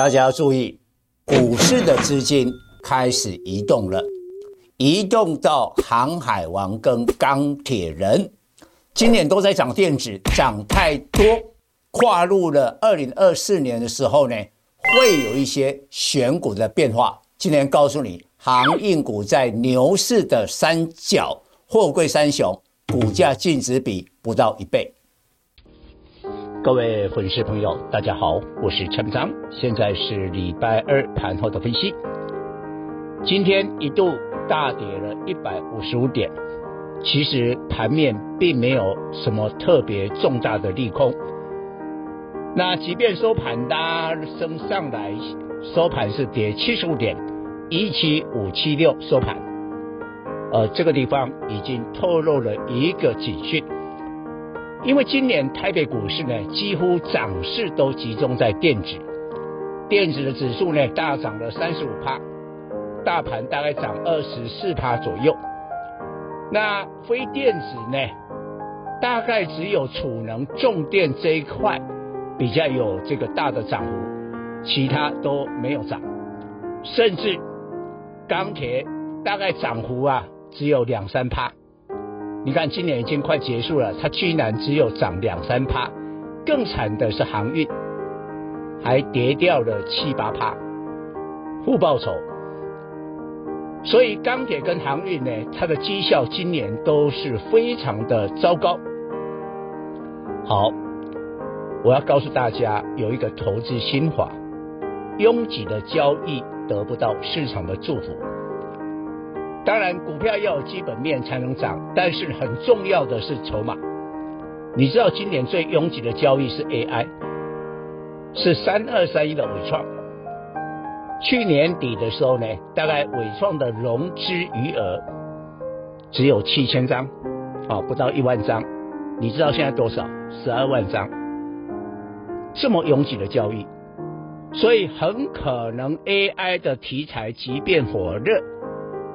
大家要注意，股市的资金开始移动了，移动到航海王跟钢铁人，今年都在涨电子，涨太多，跨入了二零二四年的时候呢，会有一些选股的变化。今天告诉你，航运股在牛市的三角，货柜三雄，股价净值比不到一倍。各位粉丝朋友，大家好，我是陈章，现在是礼拜二盘后的分析。今天一度大跌了一百五十五点，其实盘面并没有什么特别重大的利空。那即便收盘拉升上来，收盘是跌七十五点，一七五七六收盘，呃，这个地方已经透露了一个警讯。因为今年台北股市呢，几乎涨势都集中在电子，电子的指数呢大涨了三十五趴，大盘大概涨二十四趴左右。那非电子呢，大概只有储能、重电这一块比较有这个大的涨幅，其他都没有涨，甚至钢铁大概涨幅啊只有两三趴。你看，今年已经快结束了，它居然只有涨两三趴，更惨的是航运，还跌掉了七八趴，负报酬。所以钢铁跟航运呢，它的绩效今年都是非常的糟糕。好，我要告诉大家有一个投资心法：拥挤的交易得不到市场的祝福。当然，股票要有基本面才能涨，但是很重要的是筹码。你知道今年最拥挤的交易是 AI，是三二三一的伟创。去年底的时候呢，大概伟创的融资余额只有七千张，啊，不到一万张。你知道现在多少？十二万张。这么拥挤的交易，所以很可能 AI 的题材即便火热。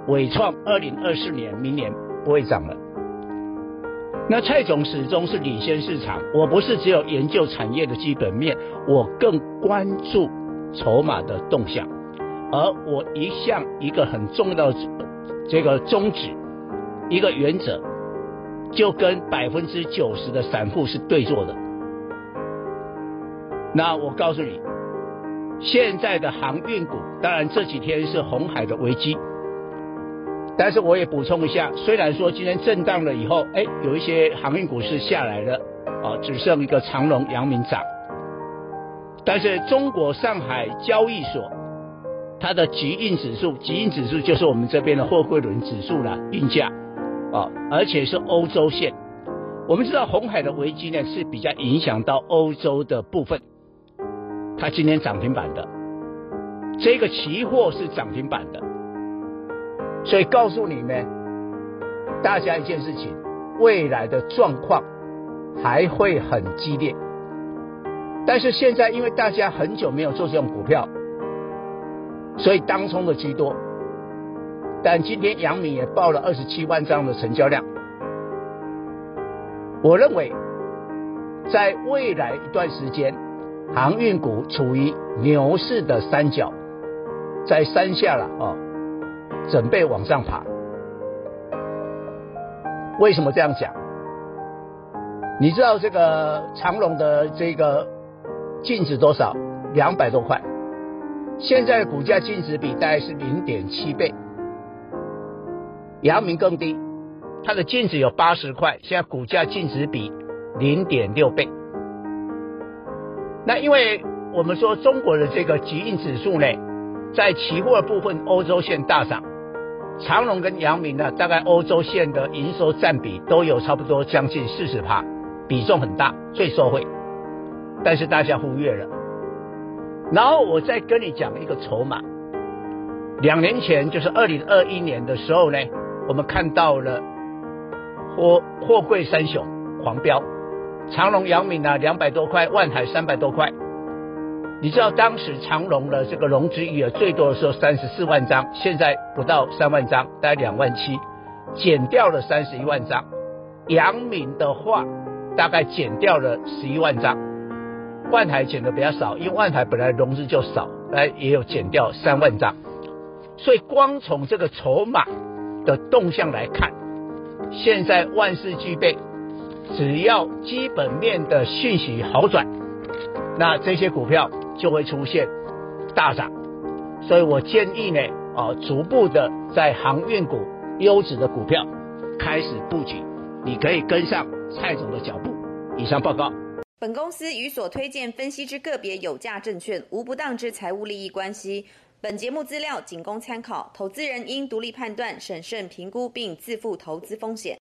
伟创二零二四年明年不会涨了。那蔡总始终是领先市场。我不是只有研究产业的基本面，我更关注筹码的动向。而我一向一个很重要的这个宗旨，一个原则，就跟百分之九十的散户是对坐的。那我告诉你，现在的航运股，当然这几天是红海的危机。但是我也补充一下，虽然说今天震荡了以后，哎，有一些航运股是下来了，啊，只剩一个长荣、阳明涨。但是中国上海交易所它的集运指数，集运指数就是我们这边的货柜轮指数了，运价，啊，而且是欧洲线。我们知道红海的危机呢是比较影响到欧洲的部分，它今天涨停板的，这个期货是涨停板的。所以告诉你们大家一件事情，未来的状况还会很激烈。但是现在因为大家很久没有做这种股票，所以当冲的居多。但今天阳明也报了二十七万张的成交量。我认为，在未来一段时间，航运股处于牛市的三角，在山下了啊。准备往上爬，为什么这样讲？你知道这个长荣的这个净值多少？两百多块，现在股价净值比大概是零点七倍。阳明更低，它的净值有八十块，现在股价净值比零点六倍。那因为我们说中国的这个集运指数呢，在期货的部分，欧洲线大涨。长荣跟阳明呢，大概欧洲线的营收占比都有差不多将近四十趴，比重很大，最受惠。但是大家忽略了。然后我再跟你讲一个筹码。两年前就是二零二一年的时候呢，我们看到了货货柜三雄狂飙，长隆、阳明呢两百多块，万海三百多块。你知道当时长荣的这个融资余额最多的时候三十四万张，现在不到三万张，大概两万七，减掉了三十一万张。阳明的话，大概减掉了十一万张。万台减的比较少，因为万台本来融资就少，来也有减掉三万张，所以光从这个筹码的动向来看，现在万事俱备，只要基本面的讯息好转，那这些股票就会出现大涨，所以我建议呢，啊，逐步的在航运股优质的股票开始布局，你可以跟上蔡总的脚步。以上报告。本公司与所推荐分析之个别有价证券无不当之财务利益关系。本节目资料仅供参考，投资人应独立判断、审慎评估并自负投资风险。